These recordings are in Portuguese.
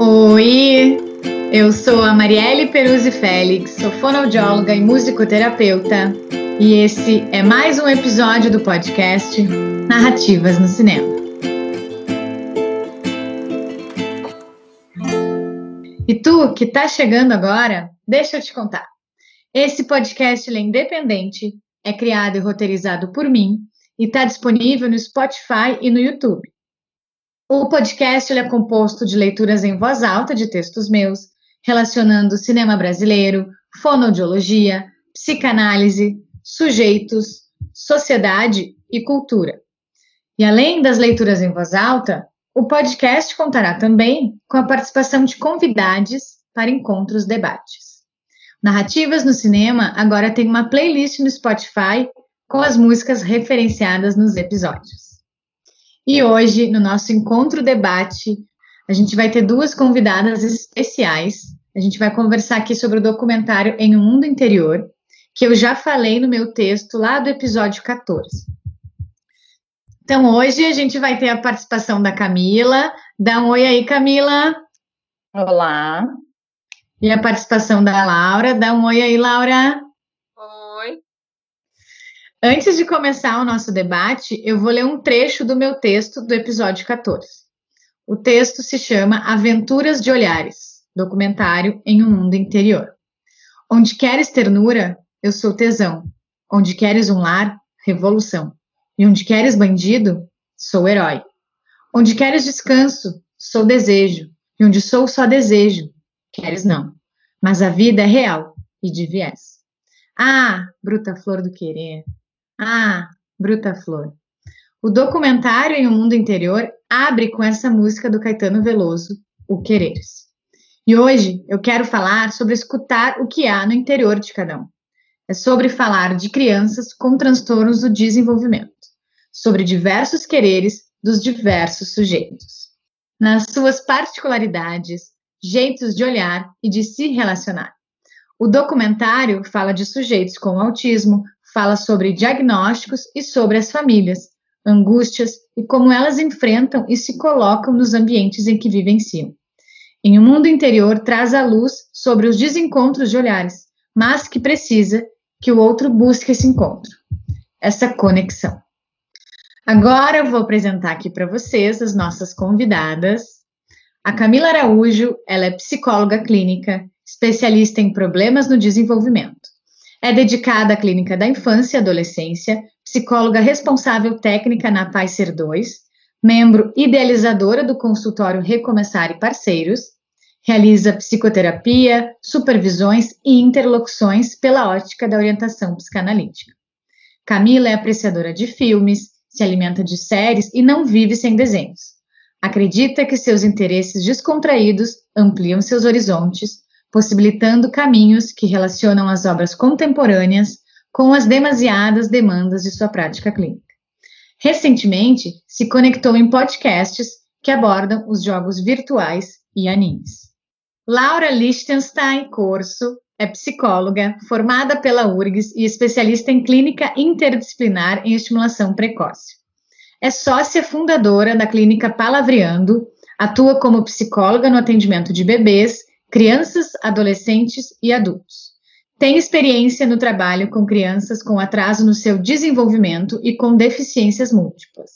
Oi, eu sou a Marielle Peruzzi Félix, sou fonoaudióloga e musicoterapeuta, e esse é mais um episódio do podcast Narrativas no Cinema. E tu que está chegando agora, deixa eu te contar. Esse podcast é independente, é criado e roteirizado por mim e está disponível no Spotify e no YouTube. O podcast é composto de leituras em voz alta de textos meus, relacionando cinema brasileiro, fonoaudiologia, psicanálise, sujeitos, sociedade e cultura. E além das leituras em voz alta, o podcast contará também com a participação de convidados para encontros debates. Narrativas no Cinema agora tem uma playlist no Spotify com as músicas referenciadas nos episódios. E hoje, no nosso encontro debate, a gente vai ter duas convidadas especiais. A gente vai conversar aqui sobre o documentário Em um Mundo Interior, que eu já falei no meu texto lá do episódio 14. Então, hoje a gente vai ter a participação da Camila. Dá um oi aí, Camila. Olá. E a participação da Laura. Dá um oi aí, Laura. Antes de começar o nosso debate, eu vou ler um trecho do meu texto do episódio 14. O texto se chama Aventuras de Olhares, documentário em um mundo interior. Onde queres ternura, eu sou tesão. Onde queres um lar, revolução. E onde queres bandido, sou herói. Onde queres descanso, sou desejo. E onde sou só desejo, queres não. Mas a vida é real e de viés. Ah, bruta flor do querer. Ah, bruta flor. O documentário em O Mundo Interior abre com essa música do Caetano Veloso, O Quereres. E hoje eu quero falar sobre escutar o que há no interior de cada um. É sobre falar de crianças com transtornos do desenvolvimento, sobre diversos quereres dos diversos sujeitos. Nas suas particularidades, jeitos de olhar e de se relacionar. O documentário fala de sujeitos com autismo, fala sobre diagnósticos e sobre as famílias, angústias e como elas enfrentam e se colocam nos ambientes em que vivenciam. Em um mundo interior traz a luz sobre os desencontros de olhares, mas que precisa que o outro busque esse encontro, essa conexão. Agora eu vou apresentar aqui para vocês as nossas convidadas. A Camila Araújo, ela é psicóloga clínica, especialista em problemas no desenvolvimento. É dedicada à clínica da infância e adolescência, psicóloga responsável técnica na Pfizer 2, membro idealizadora do consultório Recomeçar e Parceiros, realiza psicoterapia, supervisões e interlocuções pela ótica da orientação psicanalítica. Camila é apreciadora de filmes, se alimenta de séries e não vive sem desenhos. Acredita que seus interesses descontraídos ampliam seus horizontes, possibilitando caminhos que relacionam as obras contemporâneas com as demasiadas demandas de sua prática clínica. Recentemente, se conectou em podcasts que abordam os jogos virtuais e animes. Laura Lichtenstein Corso é psicóloga, formada pela URGS e especialista em clínica interdisciplinar em estimulação precoce. É sócia fundadora da clínica Palavreando, atua como psicóloga no atendimento de bebês, crianças, adolescentes e adultos. Tem experiência no trabalho com crianças com atraso no seu desenvolvimento e com deficiências múltiplas.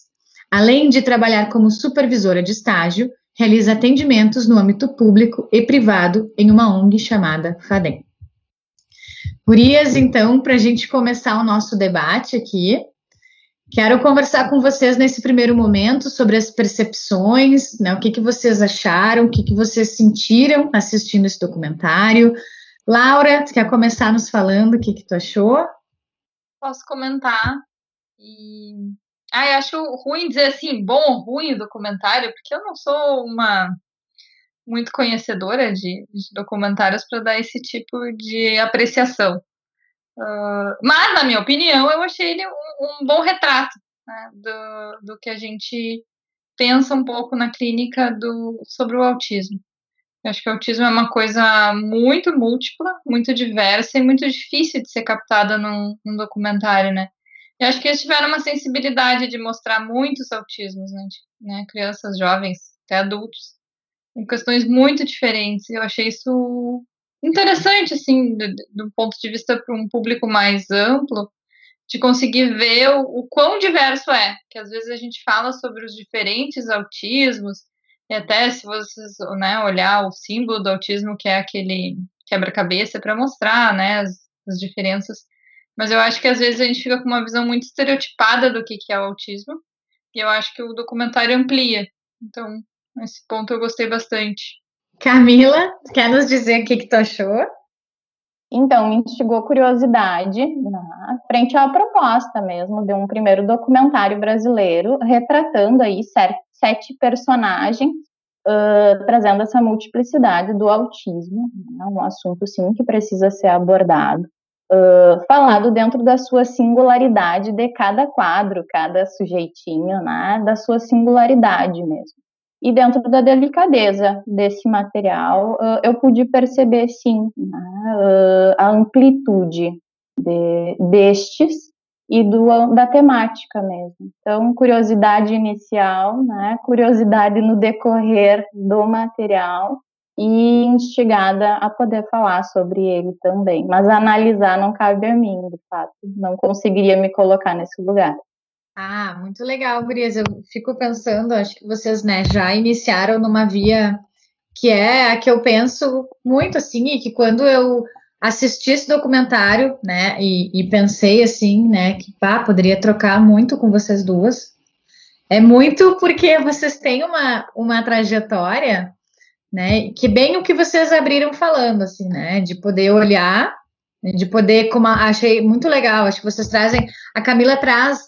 Além de trabalhar como supervisora de estágio, realiza atendimentos no âmbito público e privado em uma ONG chamada FADEM. Gurias, então, para a gente começar o nosso debate aqui, Quero conversar com vocês nesse primeiro momento sobre as percepções, né, o que, que vocês acharam, o que, que vocês sentiram assistindo esse documentário. Laura, tu quer começar nos falando o que, que tu achou? Posso comentar. E... Ah, eu acho ruim dizer assim, bom ou ruim o documentário, porque eu não sou uma muito conhecedora de, de documentários para dar esse tipo de apreciação. Uh, mas, na minha opinião, eu achei ele um, um bom retrato né, do, do que a gente pensa um pouco na clínica do, sobre o autismo. Eu acho que o autismo é uma coisa muito múltipla, muito diversa e muito difícil de ser captada num, num documentário, né? Eu acho que eles tiveram uma sensibilidade de mostrar muitos autismos, né? né? Crianças, jovens, até adultos, em questões muito diferentes. Eu achei isso interessante, assim, do, do ponto de vista para um público mais amplo, de conseguir ver o, o quão diverso é. Que às vezes a gente fala sobre os diferentes autismos, e até se vocês né, olhar o símbolo do autismo, que é aquele quebra-cabeça, para mostrar né, as, as diferenças mas eu acho que às vezes a gente fica com uma visão muito estereotipada do que, que é o autismo. E eu acho que o documentário amplia. Então, nesse ponto eu gostei bastante. Camila, quer nos dizer o que, que tu achou? Então, me instigou curiosidade né, frente à proposta mesmo de um primeiro documentário brasileiro retratando aí sete personagens, uh, trazendo essa multiplicidade do autismo, né, um assunto sim que precisa ser abordado uh, falado dentro da sua singularidade de cada quadro, cada sujeitinho, né, da sua singularidade mesmo. E dentro da delicadeza desse material, eu pude perceber, sim, né, a amplitude de, destes e do, da temática mesmo. Então, curiosidade inicial, né, curiosidade no decorrer do material, e instigada a poder falar sobre ele também. Mas analisar não cabe a mim, de fato. Não conseguiria me colocar nesse lugar. Ah, muito legal, Gurias. Eu fico pensando, acho que vocês né, já iniciaram numa via que é a que eu penso muito assim, e que quando eu assisti esse documentário, né, e, e pensei assim, né, que pá, poderia trocar muito com vocês duas. É muito porque vocês têm uma, uma trajetória né? Que bem o que vocês abriram falando, assim, né? De poder olhar, de poder, como achei muito legal, acho que vocês trazem, a Camila traz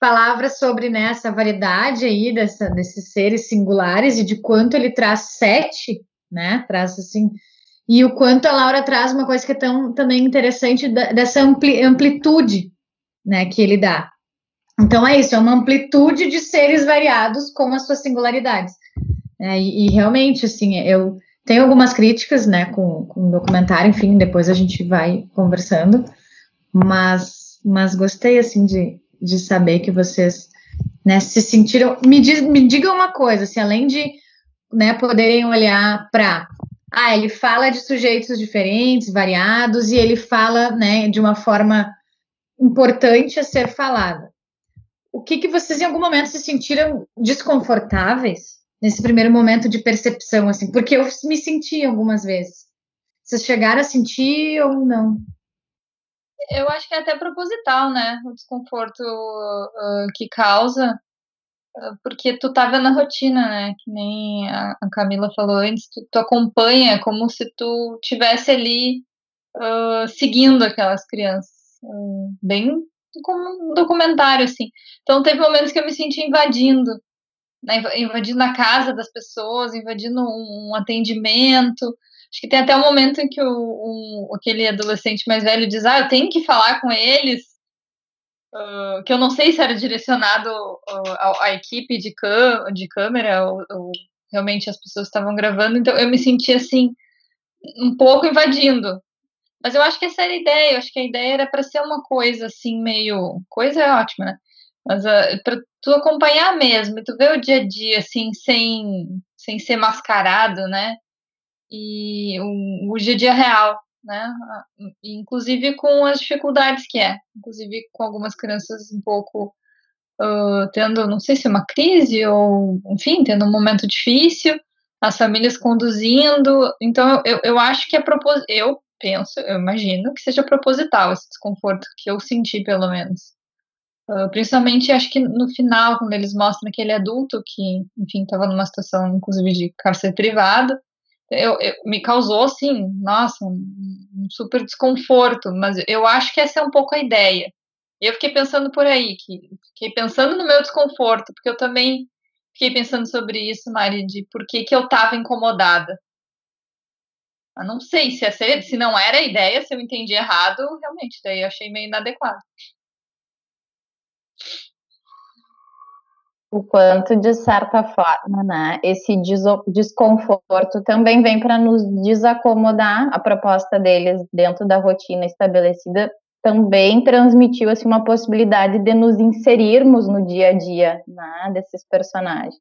palavras sobre né, essa variedade aí dessa, desses seres singulares e de quanto ele traz sete, né? Traz assim, e o quanto a Laura traz uma coisa que é tão também interessante dessa ampli, amplitude, né? Que ele dá. Então é isso, é uma amplitude de seres variados com as suas singularidades. É, e, e, realmente, assim, eu tenho algumas críticas, né, com, com o documentário, enfim, depois a gente vai conversando, mas, mas gostei, assim, de, de saber que vocês, né, se sentiram, me, diz, me digam uma coisa, assim, além de, né, poderem olhar para, ah, ele fala de sujeitos diferentes, variados, e ele fala, né, de uma forma importante a ser falada. O que que vocês em algum momento se sentiram desconfortáveis nesse primeiro momento de percepção, assim, porque eu me senti algumas vezes. Vocês chegaram a sentir ou não? Eu acho que é até proposital, né? O desconforto uh, que causa, uh, porque tu tá vendo a rotina, né? Que nem a, a Camila falou antes, tu, tu, acompanha como se tu tivesse ali uh, seguindo aquelas crianças. bem como um documentário, assim. Então teve momentos que eu me senti invadindo né, invadindo a casa das pessoas, invadindo um, um, atendimento. Acho que tem até um momento em que o, aquele adolescente mais velho diz: Ah, eu tenho que falar com eles. Uh, que eu não sei se era direcionado uh, à, equipe de, de câmera ou, ou, realmente as pessoas estavam gravando, então eu me senti assim, um pouco invadindo. Mas eu acho que essa era a ideia, eu acho que a ideia era para ser uma coisa assim, meio. Coisa é ótima, né? Mas uh, ah, para tu acompanhar mesmo, tu ver o dia a dia, assim, sem, sem ser mascarado, né? E o, o dia a dia real, né? Inclusive com as dificuldades que é. Inclusive com algumas crianças um pouco uh, tendo, não sei se uma crise, ou, enfim, tendo um momento difícil, as famílias conduzindo. Então, eu, eu acho que é propos... eu penso, eu imagino que seja proposital esse desconforto que eu senti, pelo menos. Uh, principalmente, acho que no final, quando eles mostram aquele adulto que, enfim, estava numa situação, inclusive, de cárcere privado, eu, eu, me causou, assim, nossa, um, um, super desconforto, mas eu acho que essa é um pouco a ideia. Eu fiquei pensando por aí, que fiquei pensando no meu desconforto, porque eu também fiquei pensando sobre isso, Mari, de por que, que eu estava incomodada. Eu não sei se, essa, se não era a ideia, se eu entendi errado, realmente, daí eu achei meio inadequado o quanto, de certa forma, né, esse desconforto também vem para nos desacomodar a proposta deles dentro da rotina estabelecida também transmitiu assim uma possibilidade de nos inserirmos no dia a dia né, desses personagens.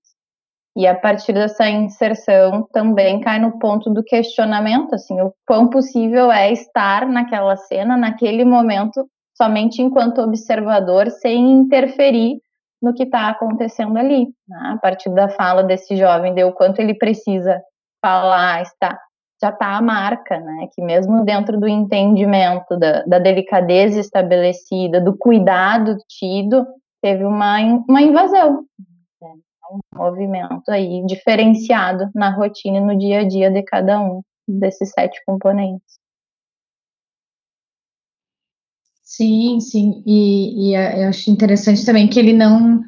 E a partir dessa inserção também cai no ponto do questionamento, assim, o quão possível é estar naquela cena, naquele momento, somente enquanto observador, sem interferir no que está acontecendo ali. Né? A partir da fala desse jovem, de o quanto ele precisa falar, está já está a marca, né? Que mesmo dentro do entendimento da, da delicadeza estabelecida, do cuidado tido, teve uma, uma invasão, né? um movimento aí diferenciado na rotina e no dia a dia de cada um desses sete componentes. Sim, sim, e, e eu acho interessante também que ele não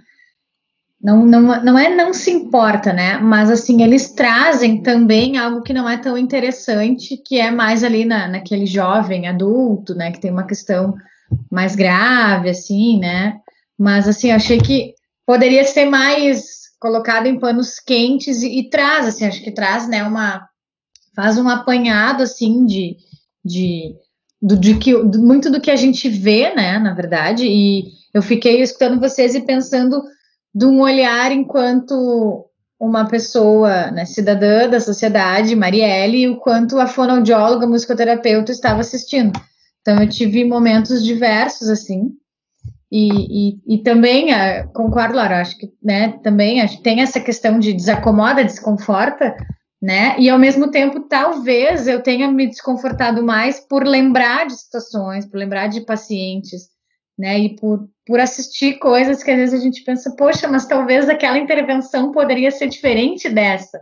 não, não, não é não se importa, né? Mas assim, eles trazem também algo que não é tão interessante, que é mais ali na, naquele jovem adulto, né? Que tem uma questão mais grave, assim, né? Mas assim, achei que poderia ser mais colocado em panos quentes e, e traz, assim, acho que traz, né, uma faz um apanhado assim de, de do, de que muito do que a gente vê, né, na verdade, e eu fiquei escutando vocês e pensando de um olhar enquanto uma pessoa, né, cidadã da sociedade, Marielle, e o quanto a fonoaudióloga, musicoterapeuta estava assistindo. Então, eu tive momentos diversos, assim, e, e, e também, uh, concordo, Laura, acho que, né, também acho tem essa questão de desacomoda, desconforta, né, e ao mesmo tempo, talvez eu tenha me desconfortado mais por lembrar de situações, por lembrar de pacientes, né? E por, por assistir coisas que às vezes a gente pensa, poxa, mas talvez aquela intervenção poderia ser diferente dessa.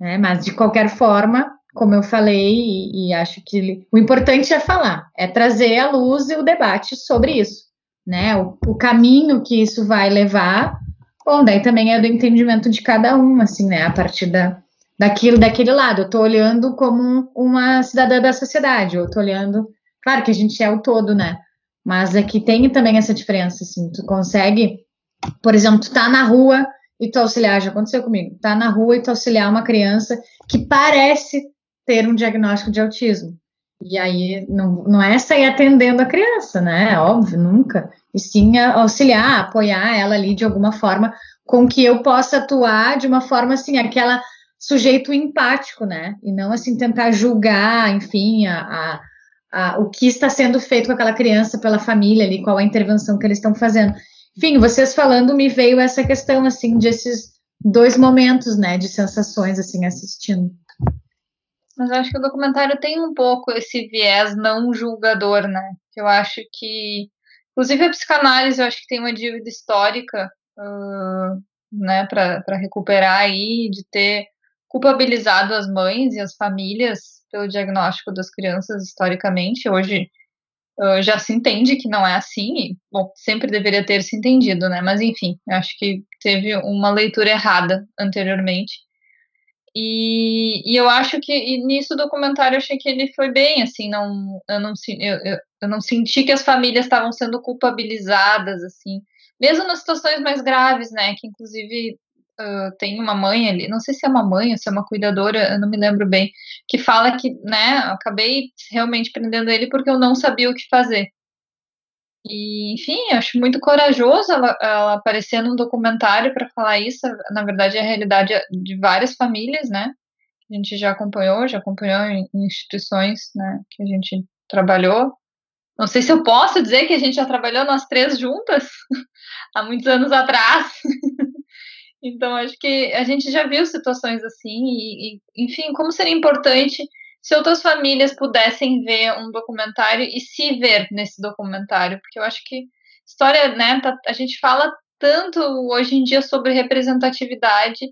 Né? Mas de qualquer forma, como eu falei, e, e acho que o importante é falar, é trazer à luz o debate sobre isso, né? O, o caminho que isso vai levar. Bom, daí também é do entendimento de cada um, assim, né? A partir da, daquilo, daquele lado. Eu estou olhando como uma cidadã da sociedade, eu estou olhando. Claro que a gente é o todo, né? Mas é que tem também essa diferença, assim, tu consegue, por exemplo, tu tá na rua e tu auxiliar, já aconteceu comigo, tá na rua e tu auxiliar uma criança que parece ter um diagnóstico de autismo. E aí não, não é sair atendendo a criança, né? Óbvio, nunca. E sim auxiliar, apoiar ela ali de alguma forma, com que eu possa atuar de uma forma assim, aquela sujeito empático, né? E não assim tentar julgar, enfim, a, a a, o que está sendo feito com aquela criança pela família ali, qual a intervenção que eles estão fazendo. Enfim, vocês falando, me veio essa questão, assim, desses dois momentos, né, de sensações, assim, assistindo. Mas eu acho que o documentário tem um pouco esse viés não julgador, né, eu acho que, inclusive a psicanálise, eu acho que tem uma dívida histórica, uh, né, para recuperar aí, de ter culpabilizado as mães e as famílias pelo diagnóstico das crianças historicamente. Hoje uh, já se entende que não é assim, e, bom, sempre deveria ter se entendido, né? Mas enfim, acho que teve uma leitura errada anteriormente. E, e eu acho que nisso o documentário eu achei que ele foi bem, assim, não, eu, não, eu, eu não senti que as famílias estavam sendo culpabilizadas, assim, mesmo nas situações mais graves, né, que inclusive uh, tem uma mãe ali, não sei se é uma mãe ou se é uma cuidadora, eu não me lembro bem, que fala que, né, acabei realmente prendendo ele porque eu não sabia o que fazer. E, enfim, acho muito corajoso ela, ela aparecer num documentário para falar isso. Na verdade, é a realidade de várias famílias, né? A gente já acompanhou, já acompanhou em instituições, né, que a gente trabalhou. Não sei se eu posso dizer que a gente já trabalhou nós três juntas há muitos anos atrás. Então, acho que a gente já viu situações assim, e, e, enfim, como seria importante se outras famílias pudessem ver um documentário e se ver nesse documentário, porque eu acho que história, né, tá, a gente fala tanto hoje em dia sobre representatividade,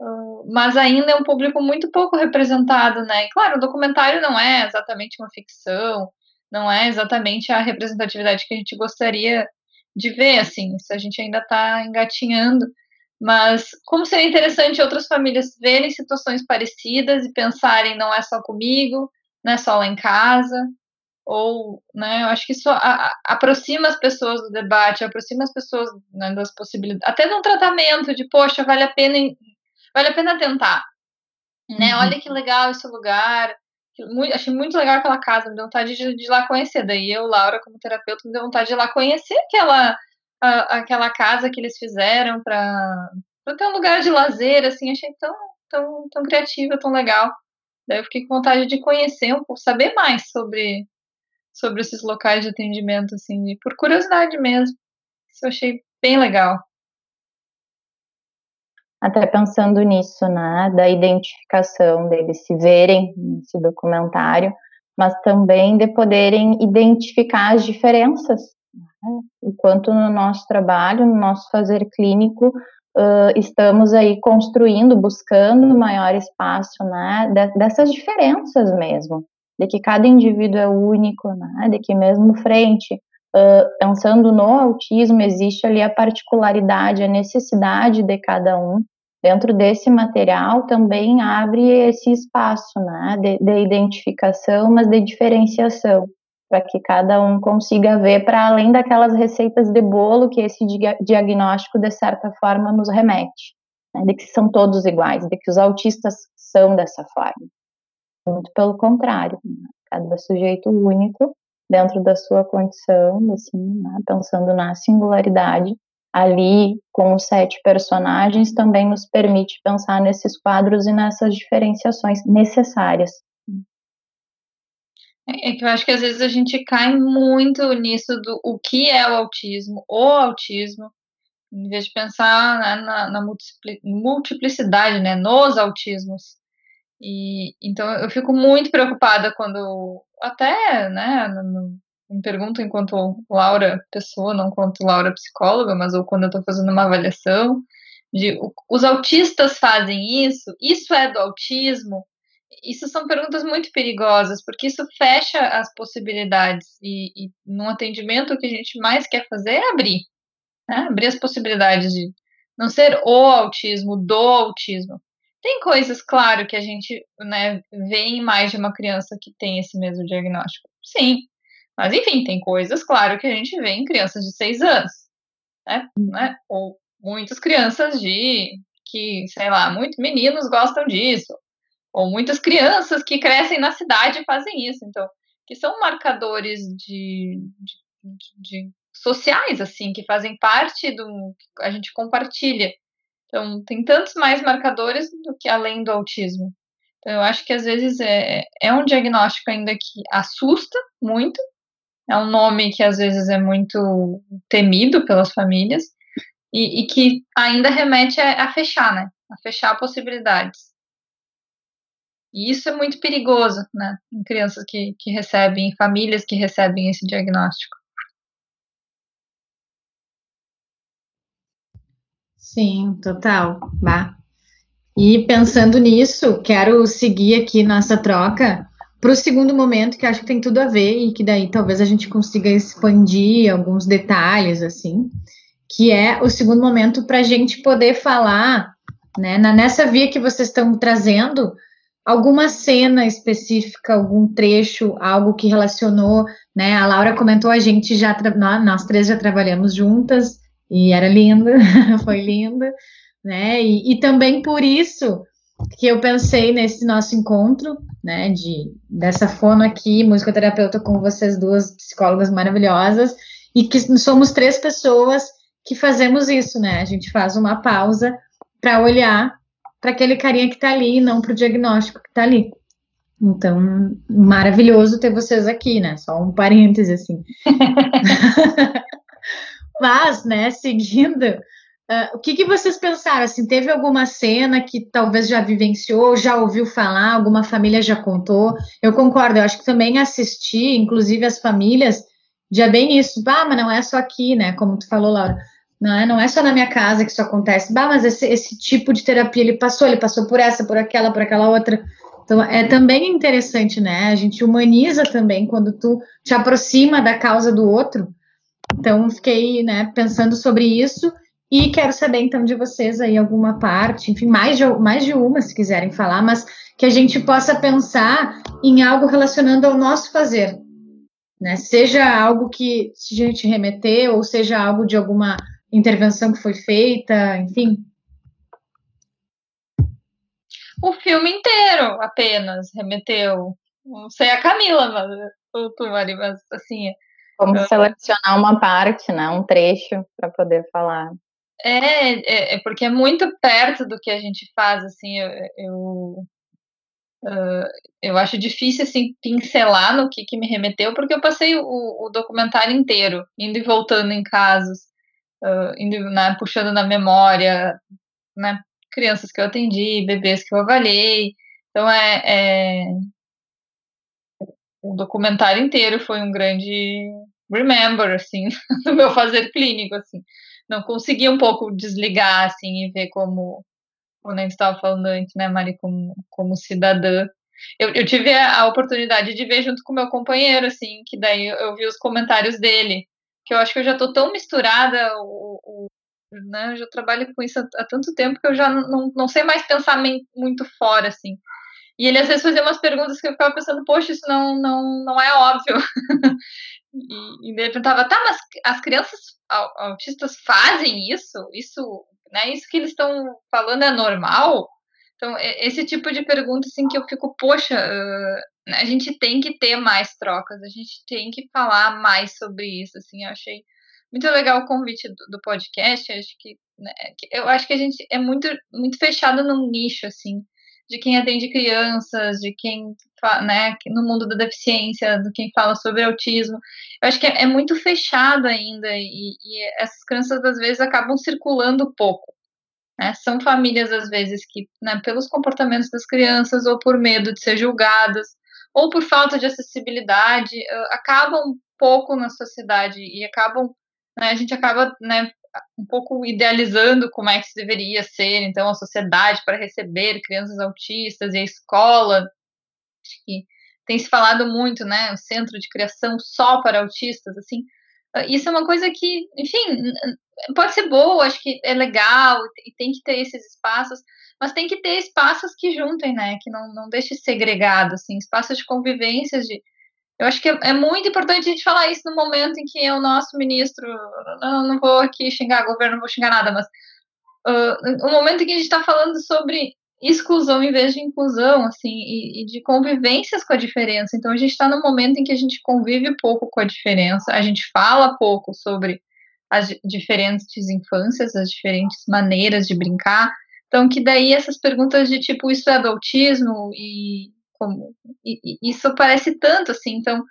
uh, mas ainda é um público muito pouco representado, né? E, claro, o documentário não é exatamente uma ficção, não é exatamente a representatividade que a gente gostaria de ver, assim, se a gente ainda está engatinhando. Mas como seria interessante outras famílias verem situações parecidas e pensarem não é só comigo, não é só lá em casa, ou, né, eu acho que isso a, a, aproxima as pessoas do debate, aproxima as pessoas né, das possibilidades, até de um tratamento de, poxa, vale a pena, vale a pena tentar, né, uhum. olha que legal esse lugar, Muito, achei muito legal aquela casa, me deu vontade de, de ir lá conhecer. Daí eu, Laura, como terapeuta, me deu vontade de ir lá conhecer aquela, a, aquela casa que eles fizeram para ter um lugar de lazer, assim, achei tão, tão, tão criativa, tão legal. Daí eu fiquei com vontade de conhecer um saber mais sobre, sobre esses locais de atendimento, assim, por curiosidade mesmo. Isso eu achei bem legal até pensando nisso, né, da identificação deles se verem nesse documentário, mas também de poderem identificar as diferenças, enquanto no nosso trabalho, no nosso fazer clínico, uh, estamos aí construindo, buscando maior espaço, né, de, dessas diferenças mesmo, de que cada indivíduo é único, né, de que mesmo frente Uh, pensando no autismo, existe ali a particularidade, a necessidade de cada um, dentro desse material também abre esse espaço né, de, de identificação, mas de diferenciação, para que cada um consiga ver para além daquelas receitas de bolo que esse diagnóstico, de certa forma, nos remete, né, de que são todos iguais, de que os autistas são dessa forma. Muito pelo contrário, né, cada sujeito único dentro da sua condição, assim, né, pensando na singularidade, ali com os sete personagens também nos permite pensar nesses quadros e nessas diferenciações necessárias. É, é que eu acho que às vezes a gente cai muito nisso do o que é o autismo, o autismo, em vez de pensar né, na, na, multiplicidade, né, nos autismos. E então eu fico muito preocupada quando até, né, me pergunto enquanto Laura pessoa, não enquanto Laura psicóloga, mas ou quando eu estou fazendo uma avaliação, de os autistas fazem isso, isso é do autismo, isso são perguntas muito perigosas, porque isso fecha as possibilidades, e, e num atendimento o que a gente mais quer fazer é abrir, né? abrir as possibilidades de não ser o autismo, do autismo. Tem coisas, claro, que a gente né, vê em mais de uma criança que tem esse mesmo diagnóstico. Sim, mas, enfim, tem coisas, claro, que a gente vê em crianças de seis anos, né? né? Ou muitas crianças de que, sei lá, muitos meninos gostam disso. Ou muitas crianças que crescem na cidade fazem isso. Então, que são marcadores de, de, de sociais, assim, que fazem parte do que a gente compartilha. Então, tem tantos mais marcadores do que além do autismo. Então, eu acho que às vezes é, é um diagnóstico ainda que assusta muito, é um nome que às vezes é muito temido pelas famílias e, e que ainda remete a, a, fechar, né? A fechar possibilidades. E isso é muito perigoso, né? Em crianças que, que recebem, em famílias que recebem esse diagnóstico. Sim, total. Bah. E pensando nisso, quero seguir aqui nossa troca para o segundo momento, que acho que tem tudo a ver e que daí talvez a gente consiga expandir alguns detalhes, assim, que é o segundo momento para a gente poder falar, né, nessa via que vocês estão trazendo, alguma cena específica, algum trecho, algo que relacionou, né, a Laura comentou, a gente já, nós três já trabalhamos juntas, e era linda, foi linda, né, e, e também por isso que eu pensei nesse nosso encontro, né, de dessa fono aqui, musicoterapeuta com vocês duas psicólogas maravilhosas, e que somos três pessoas que fazemos isso, né? A gente faz uma pausa para olhar para aquele carinha que está ali, não para o diagnóstico que está ali. Então, maravilhoso ter vocês aqui, né? Só um parêntese assim. Mas, né, seguindo, Uh, o que, que, vocês pensaram? Assim, teve alguma cena que talvez já vivenciou, já ouviu falar, alguma família já contou? Eu concordo, eu acho que também assisti, inclusive as famílias, já bem isso. Bah, mas não é só aqui, né? Como tu falou, Laura. Não é, não é só na minha casa que isso acontece. Bah, mas esse, esse tipo de terapia ele passou, ele passou por essa, por aquela, por aquela outra. Então, é também interessante, né? A gente humaniza também quando tu te aproxima da causa do outro. Então, fiquei né, pensando sobre isso e quero saber, então, de vocês aí alguma parte, enfim, mais de, mais de uma, se quiserem falar, mas que a gente possa pensar em algo relacionando ao nosso fazer. Né? Seja algo que a gente remeter, ou seja algo de alguma intervenção que foi feita, enfim. O filme inteiro apenas remeteu não sei a Camila, mas o tu, Mari, mas assim. Como eu... selecionar uma parte, né? Um trecho para poder falar. É, é, é, porque é muito perto do que a gente faz, assim, eu, eu, uh, eu acho difícil, assim, pincelar no que, que me remeteu, porque eu passei o, o documentário inteiro, indo e voltando em casos, uh, indo, né, puxando na memória, né, crianças que eu atendi, bebês que eu avaliei, então é, é o documentário inteiro foi um grande remember, assim, do meu fazer clínico, assim. Não consegui um pouco desligar, assim, e ver como, como a gente estava falando antes, né, Mari, como, como cidadã. Eu, eu tive a, oportunidade de ver junto com meu companheiro, assim, que daí eu vi os comentários dele, que eu acho que eu já estou tão misturada, o, o, né, eu já trabalho com isso há, tanto tempo que eu já não, não sei mais pensar muito fora, assim. E ele às vezes fazia umas perguntas que eu ficava pensando, poxa, isso não, não, não é óbvio. e, e ele perguntava, tá, mas as crianças autistas fazem isso? Isso, né, isso que eles estão falando é normal? Então, esse tipo de pergunta, assim, que eu fico, poxa, a gente tem que ter mais trocas, a gente tem que falar mais sobre isso, assim, eu achei muito legal o convite do, do podcast, acho que, né, eu acho que a gente é muito, muito fechado num nicho, assim, de quem atende crianças, de quem, né, no mundo da deficiência, de quem fala sobre autismo. Eu acho que é, é muito fechado ainda e, e, essas crianças às vezes acabam circulando pouco. Né? São famílias às vezes que, né, pelos comportamentos das crianças ou por medo de ser julgadas ou por falta de acessibilidade, acabam pouco na sociedade e acabam, né, a gente acaba, né, um pouco idealizando como é que deveria ser, então, a sociedade para receber crianças autistas e a escola, que tem se falado muito, né, o centro de criação só para autistas, assim, isso é uma coisa que, enfim, pode ser boa, acho que é legal e tem que ter esses espaços, mas tem que ter espaços que juntem, né, que não, não deixe segregado, assim, espaços de convivências, de, eu acho que é, é, muito importante a gente falar isso no momento em que o nosso ministro, não, não vou aqui xingar governo, não vou xingar nada, mas uh, o momento em que a gente está falando sobre exclusão em vez de inclusão, assim, e, e, de convivências com a diferença. Então a gente está no momento em que a gente convive pouco com a diferença, a gente fala pouco sobre as diferentes infâncias, as diferentes maneiras de brincar. Então que daí essas perguntas de tipo isso é do autismo e como e, e isso parece tanto assim, então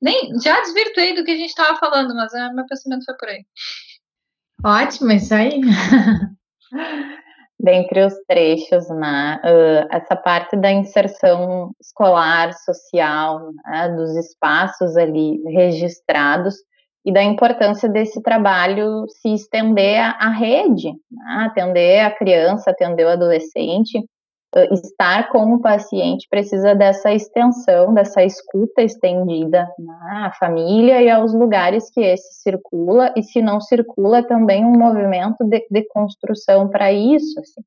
nem já desvirtuei do que a gente estava falando, mas é, meu pensamento foi por aí. Ótimo, isso aí. Dentre os trechos, né, uh, essa parte da inserção escolar, social, né, dos espaços ali registrados e da importância desse trabalho se estender à rede, né, atender a criança, atender o adolescente, estar com o paciente precisa dessa extensão, dessa escuta estendida à família e aos lugares que esse circula, e se não circula, também um movimento de, de construção para isso. Assim.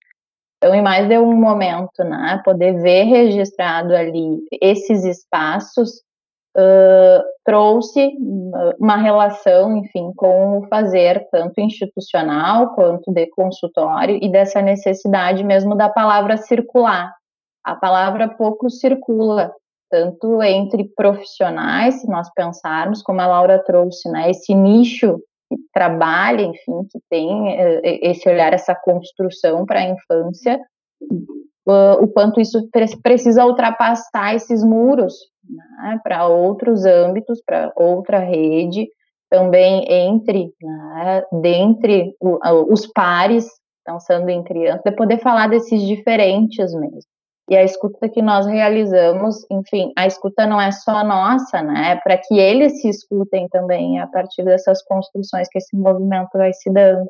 Então, em mais de um momento, né, poder ver registrado ali esses espaços trouxe uma relação, enfim, com o fazer tanto institucional quanto de consultório e dessa necessidade mesmo da palavra circular. A palavra pouco circula, tanto entre profissionais, se nós pensarmos, como a Laura trouxe, né, esse nicho que trabalha, enfim, que tem esse olhar, essa construção para a infância, o quanto isso precisa ultrapassar esses muros né, para outros âmbitos, para outra rede, também entre, né, dentre o, os pares, pensando em crianças, de poder falar desses diferentes mesmo. E a escuta que nós realizamos, enfim, a escuta não é só nossa, né? É para que eles se escutem também a partir dessas construções que esse movimento vai se dando.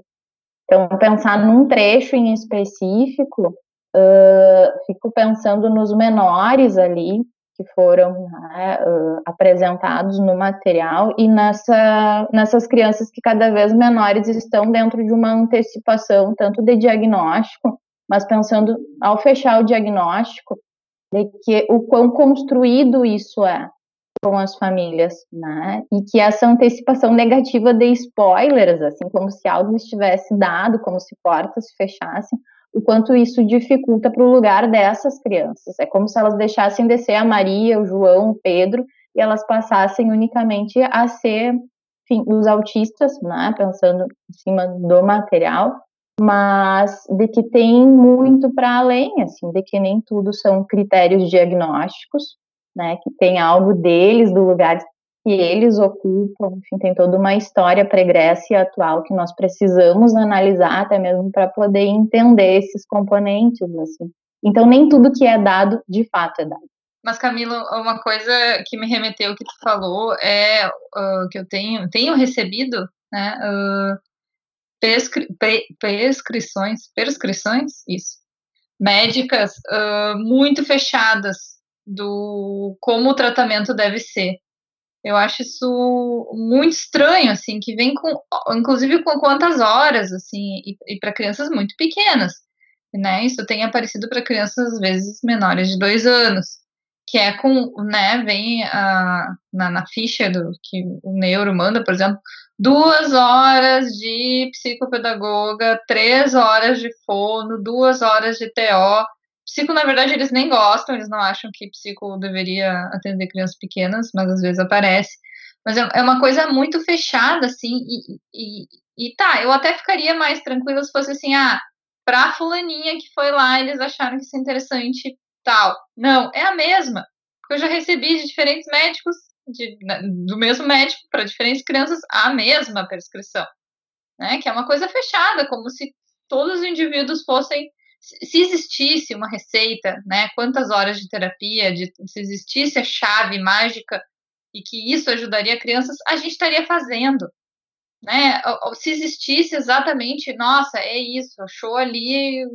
Então, pensar num trecho em específico, uh, fico pensando nos menores ali, que foram né, uh, apresentados no material e nessa, nessas crianças que cada vez menores estão dentro de uma antecipação tanto de diagnóstico, mas pensando ao fechar o diagnóstico de que o quão construído isso é com as famílias, né? E que essa antecipação negativa de spoilers, assim como se algo estivesse dado, como se portas se fechassem, o quanto isso dificulta para o lugar dessas crianças. É como se elas deixassem descer a Maria, o João, o Pedro, e elas passassem unicamente a ser enfim, os autistas, né, pensando em cima do material, mas de que tem muito para além, assim, de que nem tudo são critérios diagnósticos, né, que tem algo deles, do lugar que eles ocupam, enfim, tem toda uma história pregressa e atual que nós precisamos analisar até mesmo para poder entender esses componentes, assim. Então, nem tudo que é dado, de fato, é dado. Mas, Camilo, uma coisa que me remeteu que tu falou é uh, que eu tenho, tenho recebido, né, uh, prescri pre prescrições, prescrições, isso, médicas uh, muito fechadas do como o tratamento deve ser. Eu acho isso muito estranho, assim, que vem com, inclusive com quantas horas, assim, e, e para crianças muito pequenas, né? Isso tem aparecido para crianças às vezes menores de dois anos que é com, né, vem a, na, na ficha do que o neuro manda, por exemplo, duas horas de psicopedagoga, três horas de fono, duas horas de TO. Psico, na verdade, eles nem gostam, eles não acham que psico deveria atender crianças pequenas, mas às vezes aparece. Mas é, é uma coisa muito fechada, assim, e, e, e tá, eu até ficaria mais tranquila se fosse assim, ah, pra fulaninha que foi lá, eles acharam que isso é interessante tal. Não, é a mesma. Porque eu já recebi de diferentes médicos, de, do mesmo médico, para diferentes crianças, a mesma prescrição. Né? Que é uma coisa fechada, como se todos os indivíduos fossem. Se existisse uma receita, né, quantas horas de terapia, de, se existisse a chave mágica e que isso ajudaria crianças, a gente estaria fazendo né? Se existisse exatamente, nossa, é isso, achou ali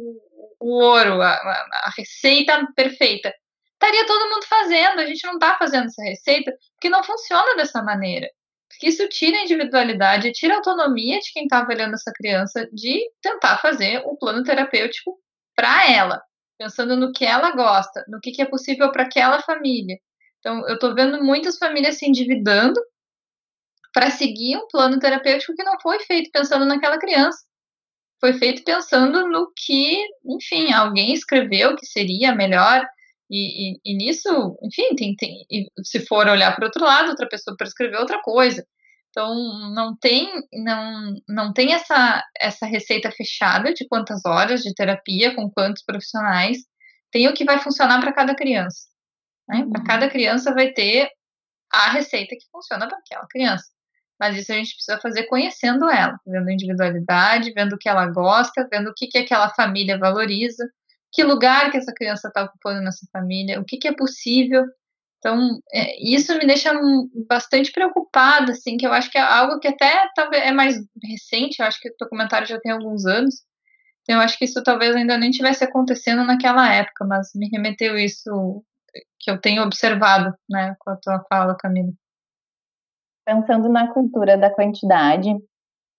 o ouro, a, a, receita perfeita. Estaria todo mundo fazendo, a gente não está fazendo essa receita porque não funciona dessa maneira. Porque isso tira a individualidade, tira a autonomia de quem está avaliando essa criança de tentar fazer o plano terapêutico para ela, pensando no que ela gosta, no que, que é possível para aquela família. Então, eu estou vendo muitas famílias se endividando para seguir um plano terapêutico que não foi feito pensando naquela criança. Foi feito pensando no que, enfim, alguém escreveu que seria melhor. E, e, e nisso, enfim, tem, tem, se for olhar para outro lado, outra pessoa prescreveu outra coisa. Então, não tem, não, não tem essa, essa receita fechada de quantas horas de terapia, com quantos profissionais. Tem o que vai funcionar para cada criança. Né? Uhum. Para cada criança vai ter a receita que funciona para aquela criança. Mas isso a gente precisa fazer conhecendo ela, vendo a individualidade, vendo o que ela gosta, vendo o que, que aquela família valoriza, que lugar que essa criança está ocupando nessa família, o que, que é possível. Então, é, isso me deixa bastante preocupada, assim, que eu acho que é algo que até talvez é mais recente, eu acho que o documentário já tem alguns anos, então eu acho que isso talvez ainda nem tivesse acontecendo naquela época, mas me remeteu isso que eu tenho observado, né, com a tua fala, Camila. Pensando na cultura da quantidade,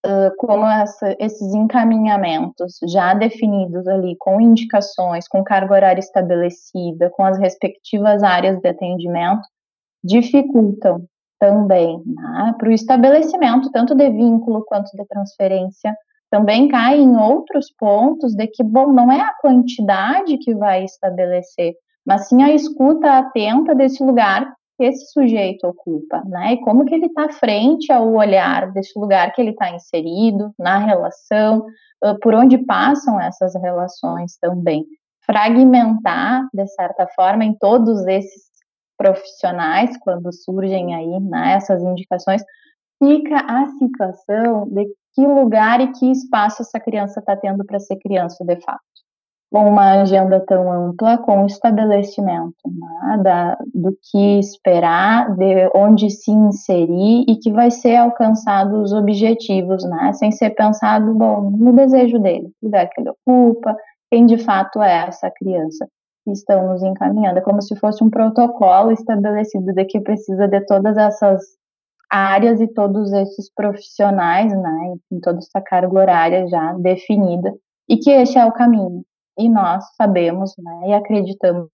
uh, como essa, esses encaminhamentos já definidos ali, com indicações, com carga horária estabelecida, com as respectivas áreas de atendimento, dificultam também né, para o estabelecimento, tanto de vínculo quanto de transferência, também cai em outros pontos de que, bom, não é a quantidade que vai estabelecer, mas sim a escuta atenta desse lugar que esse sujeito ocupa, né? E como que ele está frente ao olhar desse lugar que ele está inserido, na relação, por onde passam essas relações também. Fragmentar, de certa forma, em todos esses profissionais, quando surgem aí né, essas indicações, fica a situação de que lugar e que espaço essa criança está tendo para ser criança de fato uma agenda tão ampla, com o estabelecimento né, da, do que esperar, de onde se inserir e que vai ser alcançado os objetivos, né, sem ser pensado, bom, no desejo dele, o lugar que ele ocupa, quem de fato é essa criança que estão nos encaminhando. É como se fosse um protocolo estabelecido de que precisa de todas essas áreas e todos esses profissionais, né, em toda essa carga horária já definida, e que esse é o caminho e nós sabemos né, e acreditamos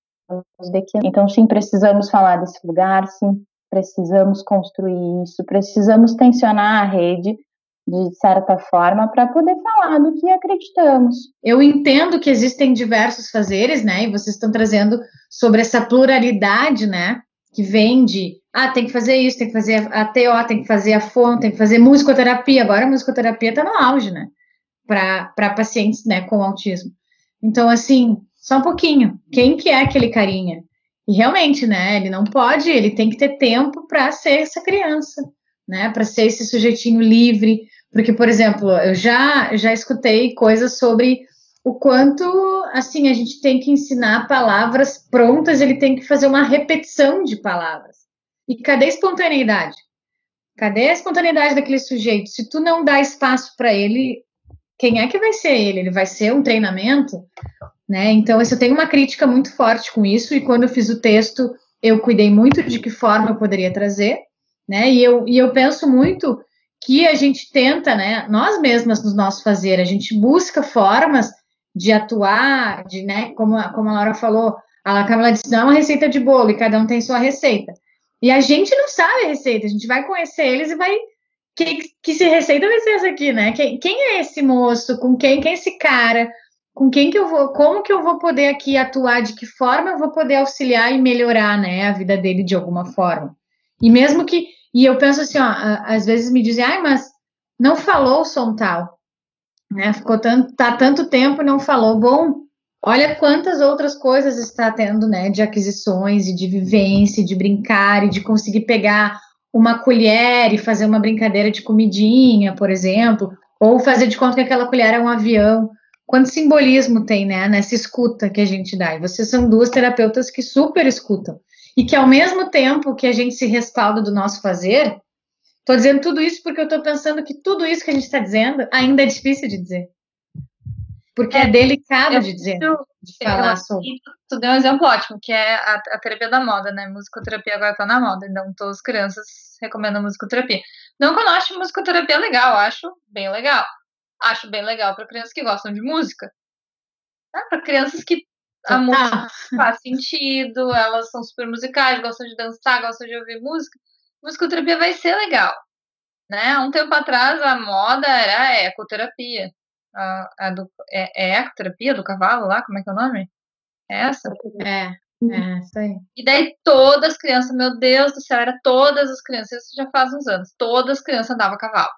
de que. Então, sim, precisamos falar desse lugar, sim, precisamos construir isso, precisamos tensionar a rede, de certa forma, para poder falar do que acreditamos. Eu entendo que existem diversos fazeres, né? E vocês estão trazendo sobre essa pluralidade, né? Que vem de, ah, tem que fazer isso, tem que fazer a TO, tem que fazer a FON, tem que fazer musicoterapia. Agora a musicoterapia está no auge, né? Para pacientes, né, com autismo. Então, assim, só um pouquinho. Quem que é aquele carinha? E realmente, né? Ele não pode, ele tem que ter tempo para ser essa criança, né? Para ser esse sujeitinho livre. Porque, por exemplo, eu já já escutei coisas sobre o quanto assim a gente tem que ensinar palavras prontas, ele tem que fazer uma repetição de palavras. E cadê a espontaneidade? Cadê a espontaneidade daquele sujeito? Se tu não dá espaço para ele, quem é que vai ser ele? Ele vai ser um treinamento? Né? Então, eu tenho uma crítica muito forte com isso, e quando eu fiz o texto, eu cuidei muito de que forma eu poderia trazer, né? E eu, e eu penso muito que a gente tenta, né, nós mesmas no nosso fazer, a gente busca formas de atuar, de, né, como, como a Laura falou, a Camila disse, não é uma receita de bolo e cada um tem sua receita. E a gente não sabe a receita, a gente vai conhecer eles e vai que, que se receita vai ser essa aqui, né? Quem, quem é esse moço? Com quem? Quem é esse cara? Com quem que eu vou? Como que eu vou poder aqui atuar? De que forma eu vou poder auxiliar e melhorar, né, a vida dele de alguma forma? E mesmo que e eu penso assim, ó, às vezes me dizem, ai, mas não falou o som tal, né? Ficou tanto, tá tanto tempo e não falou. Bom, olha quantas outras coisas está tendo, né? De aquisições e de vivência, de brincar e de conseguir pegar uma colher e fazer uma brincadeira de comidinha, por exemplo, ou fazer de conta que aquela colher é um avião. Quanto simbolismo tem, né, nessa escuta que a gente dá. E vocês são duas terapeutas que super escutam. E que ao mesmo tempo que a gente se respalda do nosso fazer, estou dizendo tudo isso porque eu estou pensando que tudo isso que a gente está dizendo ainda é difícil de dizer. Porque é, é delicado de dizer, de falar sobre. Tu deu um exemplo ótimo, que é a, a terapia da moda, né? Musicoterapia agora tá na moda, então todas as crianças recomendam musicoterapia. Não que eu não acho musicoterapia legal, acho bem legal. Acho bem legal para crianças que gostam de música. Né? Para crianças que a música faz sentido, elas são super musicais, gostam de dançar, gostam de ouvir música. Musicoterapia vai ser legal. Né? Um tempo atrás a moda era ecoterapia a, a do, é, é ecoterapia do cavalo lá, como é que é o nome? É essa? É, é, isso aí. E daí todas as crianças, meu Deus do céu, era todas as crianças, isso já faz uns anos, todas as crianças andavam a cavalo.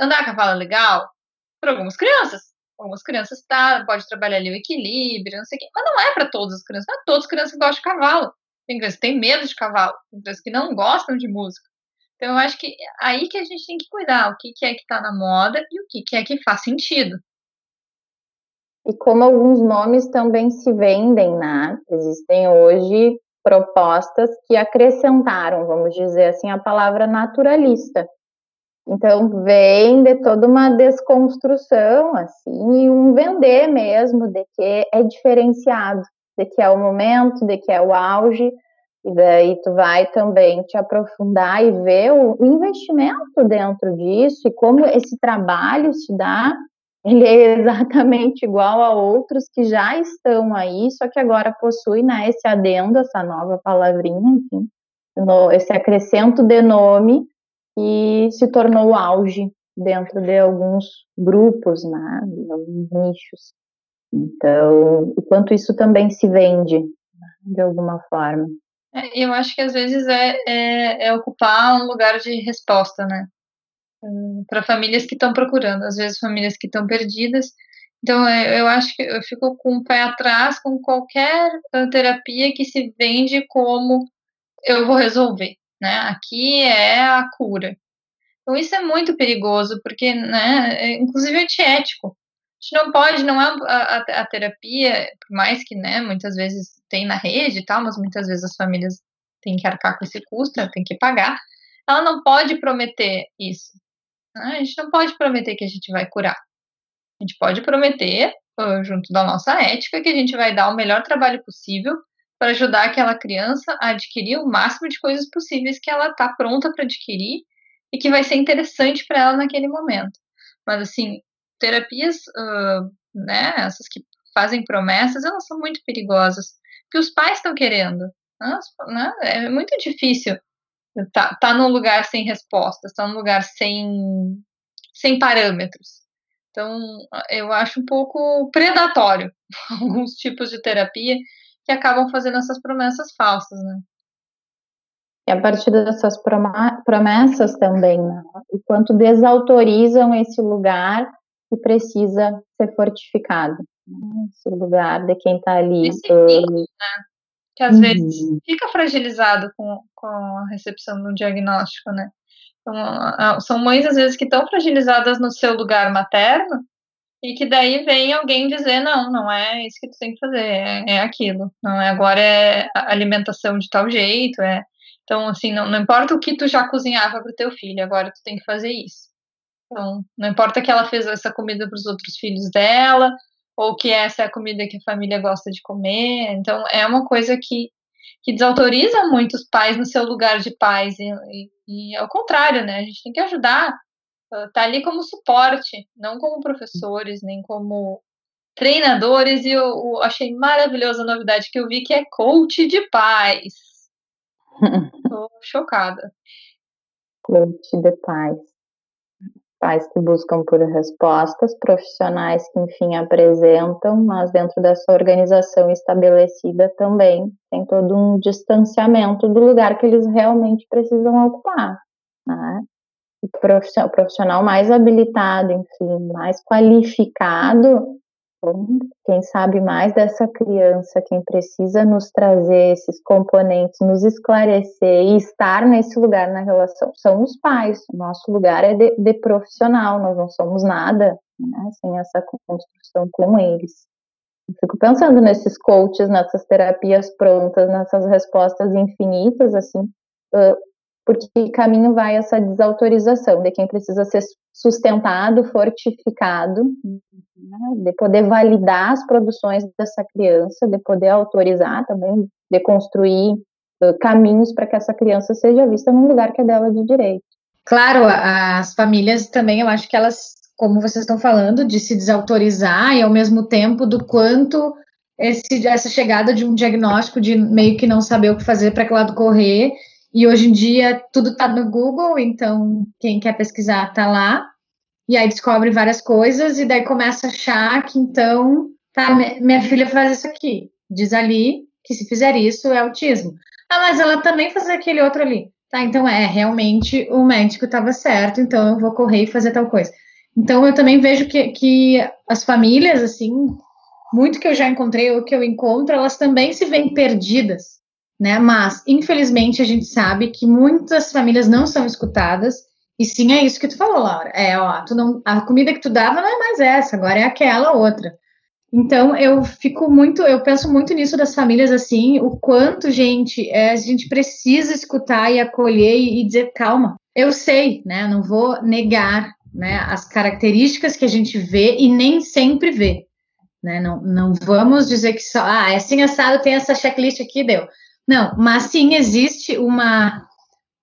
Andar a cavalo é legal para algumas crianças. Algumas crianças tá, pode trabalhar ali o equilíbrio, não sei o quê, mas não é para todas as crianças, não é todas as crianças que gostam de cavalo. Tem crianças que têm medo de cavalo, tem crianças que não gostam de música. Então, eu acho que aí que a gente tem que cuidar o que, que é que está na moda e o que, que é que faz sentido. E como alguns nomes também se vendem, né? Existem hoje propostas que acrescentaram, vamos dizer assim, a palavra naturalista. Então, vem de toda uma desconstrução, assim, e um vender mesmo de que é diferenciado, de que é o momento, de que é o auge, e daí tu vai também te aprofundar e ver o investimento dentro disso e como esse trabalho se dá. Ele é exatamente igual a outros que já estão aí, só que agora possui né, esse adendo, essa nova palavrinha, enfim, no, esse acrescento de nome que se tornou auge dentro de alguns grupos, né, de alguns nichos. Então, o quanto isso também se vende, né, de alguma forma. É, eu acho que às vezes é, é, é ocupar um lugar de resposta, né? Para famílias que estão procurando, às vezes famílias que estão perdidas. Então, é, eu acho que eu fico com o pé atrás com qualquer terapia que se vende como eu vou resolver, né? Aqui é a cura. Então, isso é muito perigoso, porque, né, é, inclusive é antiético gente não pode, não é a, a, a, terapia, por mais que, né, muitas vezes tem na rede e tal, mas muitas vezes as famílias têm que arcar com esse custo, tem que pagar, ela não pode prometer isso. Né? A gente não pode prometer que a gente vai curar. A gente pode prometer, junto da nossa ética, que a gente vai dar o melhor trabalho possível para ajudar aquela criança a adquirir o máximo de coisas possíveis que ela está pronta para adquirir e que vai ser interessante para ela naquele momento. Mas, assim, terapias, uh, né, essas que fazem promessas, elas são muito perigosas, que os pais estão querendo. Né, né, é muito difícil tá, tá num lugar sem respostas, tá num lugar sem, sem parâmetros. Então, eu acho um pouco predatório alguns tipos de terapia que acabam fazendo essas promessas falsas, né? E a partir dessas promessas também, né? o quanto desautorizam esse lugar que precisa ser fortificado. Né? Esse lugar de quem está ali. Esse uh, né? Que às uhum. vezes fica fragilizado com, com a recepção do diagnóstico, né? Então, são mães, às vezes, que estão fragilizadas no seu lugar materno e que daí vem alguém dizer, não, não é isso que tu tem que fazer, é, é aquilo. Não é agora é alimentação de tal jeito, é então, assim, não, não importa o que tu já cozinhava para o teu filho, agora tu tem que fazer isso. Então, não importa que ela fez essa comida para os outros filhos dela, ou que essa é a comida que a família gosta de comer. Então, é uma coisa que, que desautoriza muito os pais no seu lugar de pais. E, e, e ao contrário, né? A gente tem que ajudar. Tá ali como suporte, não como professores, nem como treinadores. E eu, eu achei maravilhosa a novidade que eu vi, que é coach de pais. Tô chocada. Coach de pais. Pais que buscam por respostas, profissionais que, enfim, apresentam, mas dentro dessa organização estabelecida também tem todo um distanciamento do lugar que eles realmente precisam ocupar. Né? O profissional mais habilitado, enfim, mais qualificado, quem sabe mais dessa criança, quem precisa nos trazer esses componentes, nos esclarecer e estar nesse lugar na relação, são os pais. O nosso lugar é de, de profissional, nós não somos nada né, sem essa construção com eles. Eu fico pensando nesses coaches, nessas terapias prontas, nessas respostas infinitas, assim, porque caminho vai essa desautorização de quem precisa ser sustentado, fortificado, né, de poder validar as produções dessa criança, de poder autorizar também, de construir uh, caminhos para que essa criança seja vista num lugar que é dela de direito. Claro, as famílias também, eu acho que elas, como vocês estão falando, de se desautorizar e ao mesmo tempo do quanto esse, essa chegada de um diagnóstico de meio que não saber o que fazer para que lado correr e hoje em dia tudo está no Google, então quem quer pesquisar está lá. E aí descobre várias coisas e daí começa a achar que então, tá, minha filha faz isso aqui. Diz ali que se fizer isso é autismo. Ah, mas ela também faz aquele outro ali. Tá, então é, realmente o médico estava certo, então eu vou correr e fazer tal coisa. Então eu também vejo que, que as famílias, assim, muito que eu já encontrei ou que eu encontro, elas também se veem perdidas né? Mas, infelizmente, a gente sabe que muitas famílias não são escutadas. E sim, é isso que tu falou, Laura. É, ó, tu não, a comida que tu dava não é mais essa, agora é aquela outra. Então, eu fico muito, eu penso muito nisso das famílias, assim, o quanto, gente, é, a gente precisa escutar e acolher e, e dizer, calma, eu sei, né, não vou negar, né, as características que a gente vê e nem sempre vê, né, não, não vamos dizer que só, ah, é assim assado, tem essa checklist aqui, deu. Não, mas sim existe uma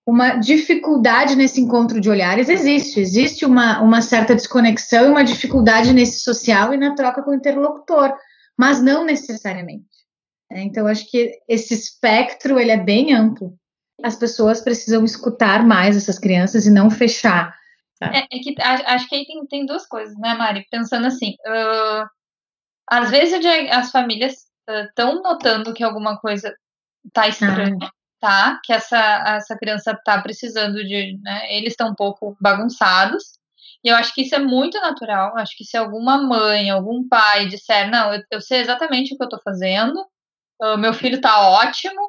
uma dificuldade nesse encontro de olhares existe, existe uma, uma certa desconexão e uma dificuldade nesse social e na troca com o interlocutor, mas não necessariamente. É, então, acho que esse espectro ele é bem amplo. As pessoas precisam escutar mais essas crianças e não fechar. É, é, que acho que aí tem, tem duas coisas, né, Mari? Pensando assim, uh, às vezes as famílias estão uh, notando que alguma coisa tá estranho, ah. tá? Que essa, essa criança tá precisando de. Né, eles estão um pouco bagunçados. E eu acho que isso é muito natural. Acho que se alguma mãe, algum pai disser, não, eu, eu sei exatamente o que eu tô fazendo, uh, meu filho tá ótimo,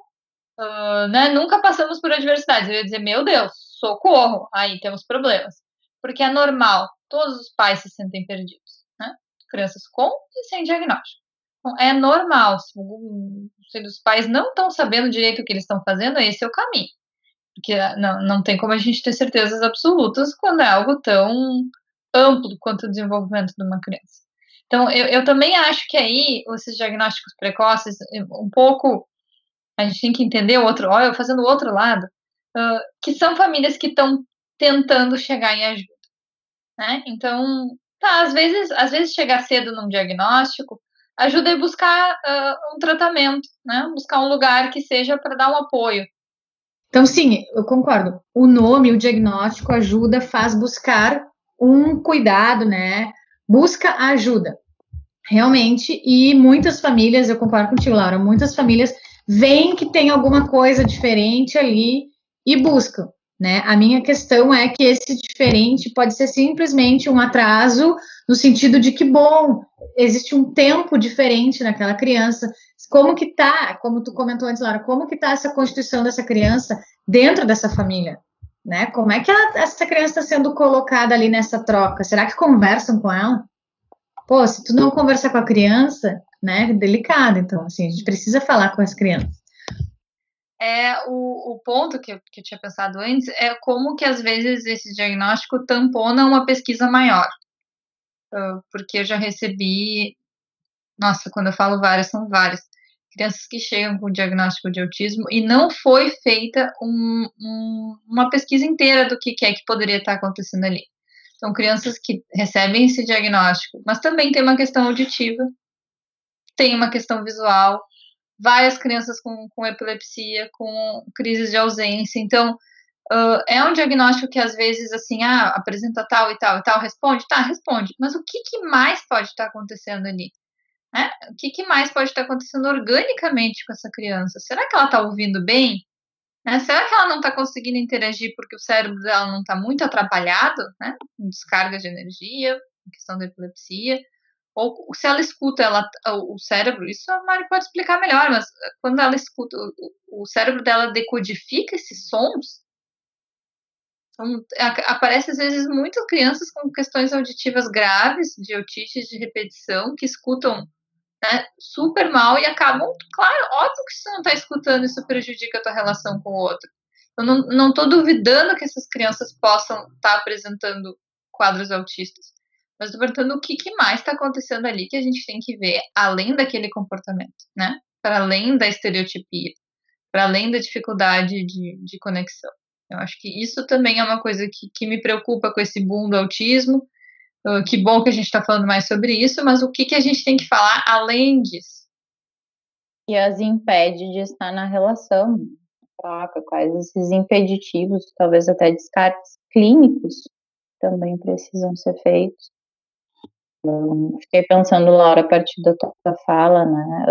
uh, né? Nunca passamos por adversidades. Eu ia dizer, meu Deus, socorro, aí temos problemas. Porque é normal, todos os pais se sentem perdidos, né? Crianças com e sem diagnóstico. É normal, se, os pais não estão sabendo direito o que eles estão fazendo, esse é o caminho. Porque ah, não, não tem como a gente ter certezas absolutas quando é algo tão amplo quanto o desenvolvimento de uma criança. Então, eu, eu também acho que aí, esses diagnósticos precoces, um pouco, a gente tem que entender o outro, olha, fazendo o outro lado, uh, que são famílias que estão tentando chegar em ajuda. Né? Então, tá, às vezes, às vezes chegar cedo num diagnóstico ajuda a buscar uh, um tratamento, né? Buscar um lugar que seja para dar um apoio. Então, sim, eu concordo. O nome, o diagnóstico ajuda, faz buscar um cuidado, né? Busca ajuda, realmente. E muitas famílias, eu concordo contigo, Laura, muitas famílias veem que tem alguma coisa diferente ali e buscam. Né? A minha questão é que esse diferente pode ser simplesmente um atraso, no sentido de que, bom, existe um tempo diferente naquela criança. Como que tá, como tu comentou antes, Laura, como que tá essa constituição dessa criança dentro dessa família? Né? Como é que ela, essa criança está sendo colocada ali nessa troca? Será que conversam com ela? Pô, se tu não conversar com a criança, né, delicado. Então, assim, a gente precisa falar com as crianças é o, o ponto que eu, que eu tinha pensado antes é como que às vezes esse diagnóstico tampona uma pesquisa maior. Uh, porque eu já recebi, nossa, quando eu falo várias, são várias, crianças que chegam com diagnóstico de autismo e não foi feita um, um, uma pesquisa inteira do que, que é que poderia estar acontecendo ali. São crianças que recebem esse diagnóstico, mas também tem uma questão auditiva, tem uma questão visual, várias crianças com, com epilepsia, com crises de ausência. Então, uh, é um diagnóstico que às vezes, assim, ah, apresenta tal e tal e tal, responde? Tá, responde. Mas o que, que mais pode estar acontecendo ali? Né? O que, que mais pode estar acontecendo organicamente com essa criança? Será que ela está ouvindo bem? Né? Será que ela não está conseguindo interagir porque o cérebro dela não está muito atrapalhado, né? Descarga de energia, questão da epilepsia ou se ela escuta ela, o cérebro, isso a Mari pode explicar melhor, mas eh, quando ela escuta, o, o cérebro dela decodifica esses sons, então, aparece às vezes muitas crianças com questões auditivas graves, de otite de repetição, que escutam né, super mal e acabam, claro, óbvio que se não está escutando, isso prejudica a tua relação com o outro. Eu não estou duvidando que essas crianças possam estar tá apresentando quadros autistas. Mas perguntando o que, que mais está acontecendo ali que a gente tem que ver além daquele comportamento, né? Para além da estereotipia, para além da dificuldade de, de conexão. Eu acho que isso também é uma coisa que, que me preocupa com esse boom do autismo. Uh, que bom que a gente está falando mais sobre isso, mas o que, que a gente tem que falar além disso? E as impede de estar na relação, troca, quais esses impeditivos, talvez até descartes clínicos também precisam ser feitos fiquei pensando, Laura, a partir da tua fala, né,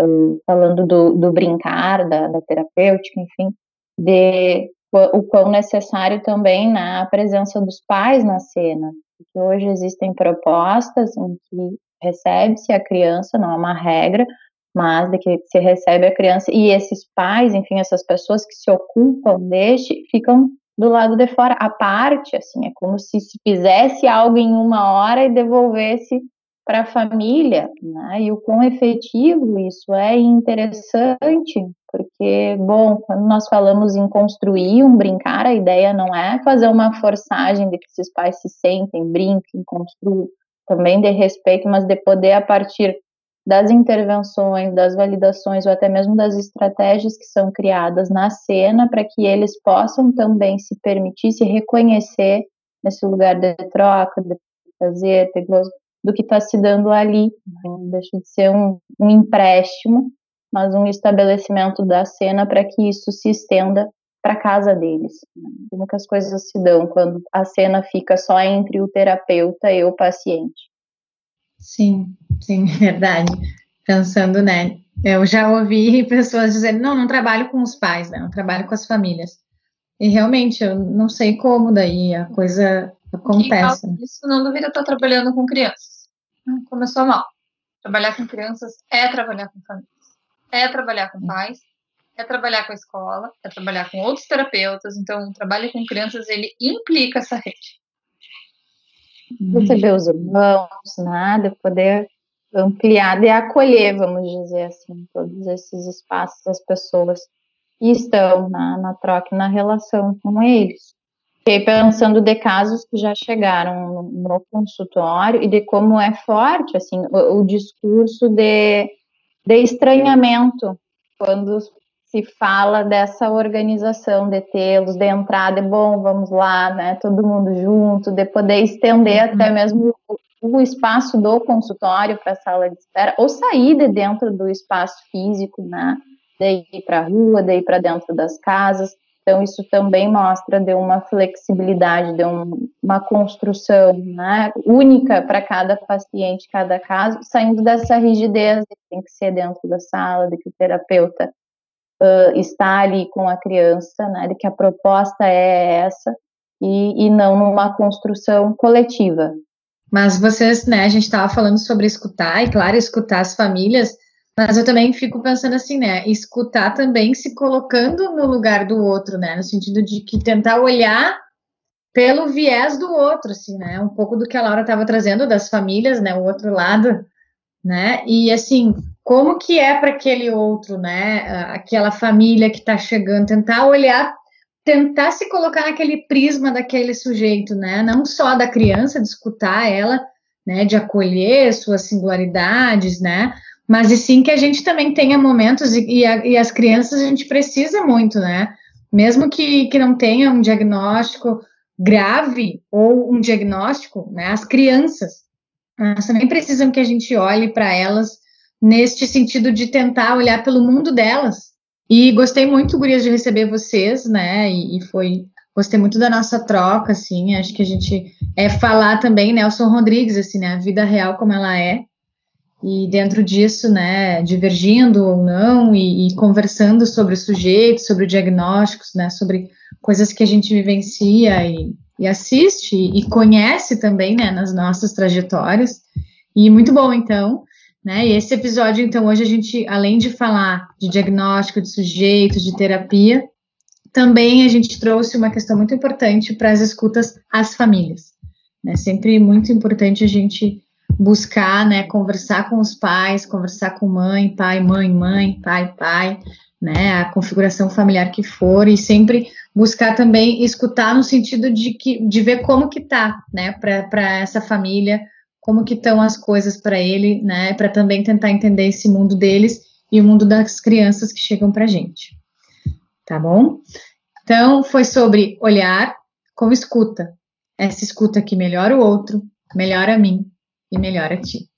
falando do, do brincar, da, da, terapêutica, enfim, de o quão necessário também né, a presença dos pais na cena, porque hoje existem propostas em que recebe-se a criança, não é uma regra, mas de que se recebe a criança e esses pais, enfim, essas pessoas que se ocupam deste, ficam do lado de fora, à parte, assim, é como se se fizesse algo em uma hora e devolvesse para a família, né? E o quão efetivo isso é interessante, porque, bom, quando nós falamos em construir um brincar, a ideia não é fazer uma forçagem de que esses pais se sentem, brinquem, construam, também de respeito, mas de poder, a partir das intervenções, das validações ou até mesmo das estratégias que são criadas na cena para que eles possam também se permitir se reconhecer nesse lugar de troca, de prazer, de gozo, do que está se dando ali. Não deixa de ser um, um empréstimo, mas um estabelecimento da cena para que isso se estenda para casa deles. Como que as coisas se dão quando a cena fica só entre o terapeuta e o paciente? Sim, sim, verdade. Pensando, né? Eu já ouvi pessoas dizendo, não, não trabalho com os pais, né? Não trabalho com as famílias. E realmente, eu não sei como daí a coisa acontece. Isso não deveria estar trabalhando com crianças. Começou mal. Trabalhar com crianças é trabalhar com famílias, é trabalhar com pais, é trabalhar com a escola, é trabalhar com outros terapeutas. Então, o trabalho com crianças ele implica essa rede. Receber os irmãos, nada, poder ampliar e acolher, vamos dizer assim, todos esses espaços, as pessoas que estão na, na troca, na relação com eles. Fiquei pensando de casos que já chegaram no, consultório e de como é forte assim o, o discurso de, de estranhamento quando se fala dessa organização de tê-los, de entrada, de bom, vamos lá, né, todo mundo junto, de poder estender uhum. até mesmo o, o, espaço do consultório para a sala de espera, ou sair de dentro do espaço físico, né, de ir para a rua, de ir para dentro das casas, Então, isso também mostra de uma flexibilidade, de um, uma construção né, única para cada paciente, cada caso, saindo dessa rigidez que tem que ser dentro da sala, de que o terapeuta uh, está ali com a criança, né, de que a proposta é essa, e, e não numa construção coletiva. Mas vocês, né, a gente estava falando sobre escutar, e claro, escutar as famílias, mas eu também fico pensando assim, né? Escutar também se colocando no lugar do outro, né? No sentido de que tentar olhar pelo viés do outro, assim, né? Um pouco do que a Laura estava trazendo das famílias, né? O outro lado, né? E assim, como que é para aquele outro, né? Aquela família que está chegando, tentar olhar, tentar se colocar naquele prisma daquele sujeito, né? Não só da criança, de escutar ela, né? De acolher suas singularidades, né? Mas e sim que a gente também tenha momentos, e, e, a, e, as crianças a gente precisa muito, né? Mesmo que, que não tenha um diagnóstico grave ou um diagnóstico, né? As crianças, elas também precisam que a gente olhe para elas neste sentido de tentar olhar pelo mundo delas. E gostei muito, Gurias, de receber vocês, né? E, e foi gostei muito da nossa troca, assim, acho que a gente é falar também, Nelson Rodrigues, assim, né, a vida real como ela é, e dentro disso, né, divergindo ou não e, e, conversando sobre o sujeito, sobre diagnósticos, né, sobre coisas que a gente vivencia e, e assiste e conhece também, né, nas nossas trajetórias. E muito bom, então, né, e esse episódio, então, hoje a gente, além de falar de diagnóstico, de sujeito, de terapia, também a gente trouxe uma questão muito importante para as escutas às famílias. Né, sempre muito importante a gente buscar, né, conversar com os pais, conversar com mãe, pai, mãe, mãe, pai, pai, né, a configuração familiar que for e sempre buscar também escutar no sentido de que de ver como que tá, né, para essa família, como que estão as coisas para ele, né, para também tentar entender esse mundo deles e o mundo das crianças que chegam para gente. Tá bom? Então, foi sobre olhar com escuta. Essa escuta que melhora o outro, melhora a mim e melhor a ti.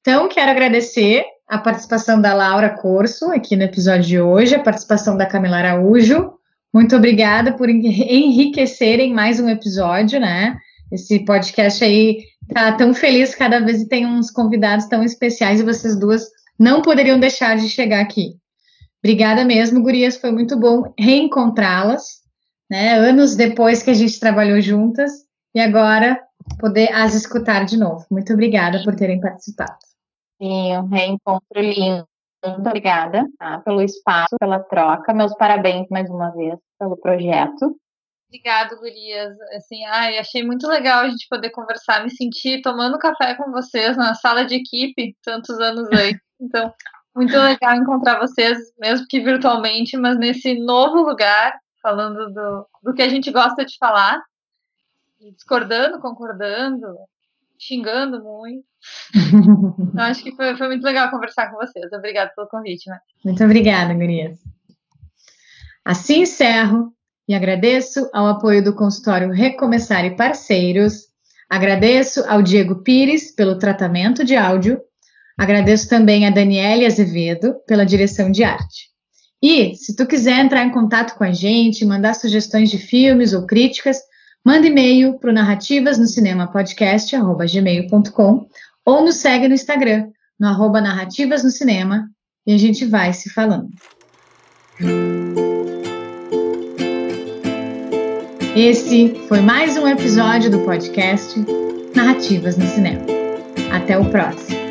Então, quero agradecer a participação da Laura Corso aqui no episódio de hoje, a participação da Camila Araújo. Muito obrigada por enriquecerem mais um episódio, né? Esse podcast aí tá tão feliz, cada vez tem uns convidados tão especiais e vocês duas não poderiam deixar de chegar aqui. Obrigada mesmo, gurias, foi muito bom reencontrá-las, né? Anos depois que a gente trabalhou juntas e agora poder as escutar de novo. Muito obrigada por terem participado. Sim, um reencontro lindo. Muito obrigada tá, pelo espaço, pela troca. Meus parabéns mais uma vez pelo projeto. Obrigada, Gurias. Assim, ai, achei muito legal a gente poder conversar, me sentir tomando café com vocês na sala de equipe, tantos anos aí. Então, muito legal encontrar vocês, mesmo que virtualmente, mas nesse novo lugar, falando do, do que a gente gosta de falar discordando, concordando, xingando muito. então, acho que foi, foi, muito legal conversar com vocês. Obrigada pelo convite, né? Muito obrigada, Gurias. Assim encerro e agradeço ao apoio do consultório Recomeçar e Parceiros. Agradeço ao Diego Pires pelo tratamento de áudio. Agradeço também a Daniele Azevedo pela direção de arte. E, se tu quiser entrar em contato com a gente, mandar sugestões de filmes ou críticas, Manda e-mail para o narrativas no cinema podcast, gmail.com, ou nos segue no Instagram, no arroba narrativas no cinema, e a gente vai se falando. Esse foi mais um episódio do podcast Narrativas no Cinema. Até o próximo.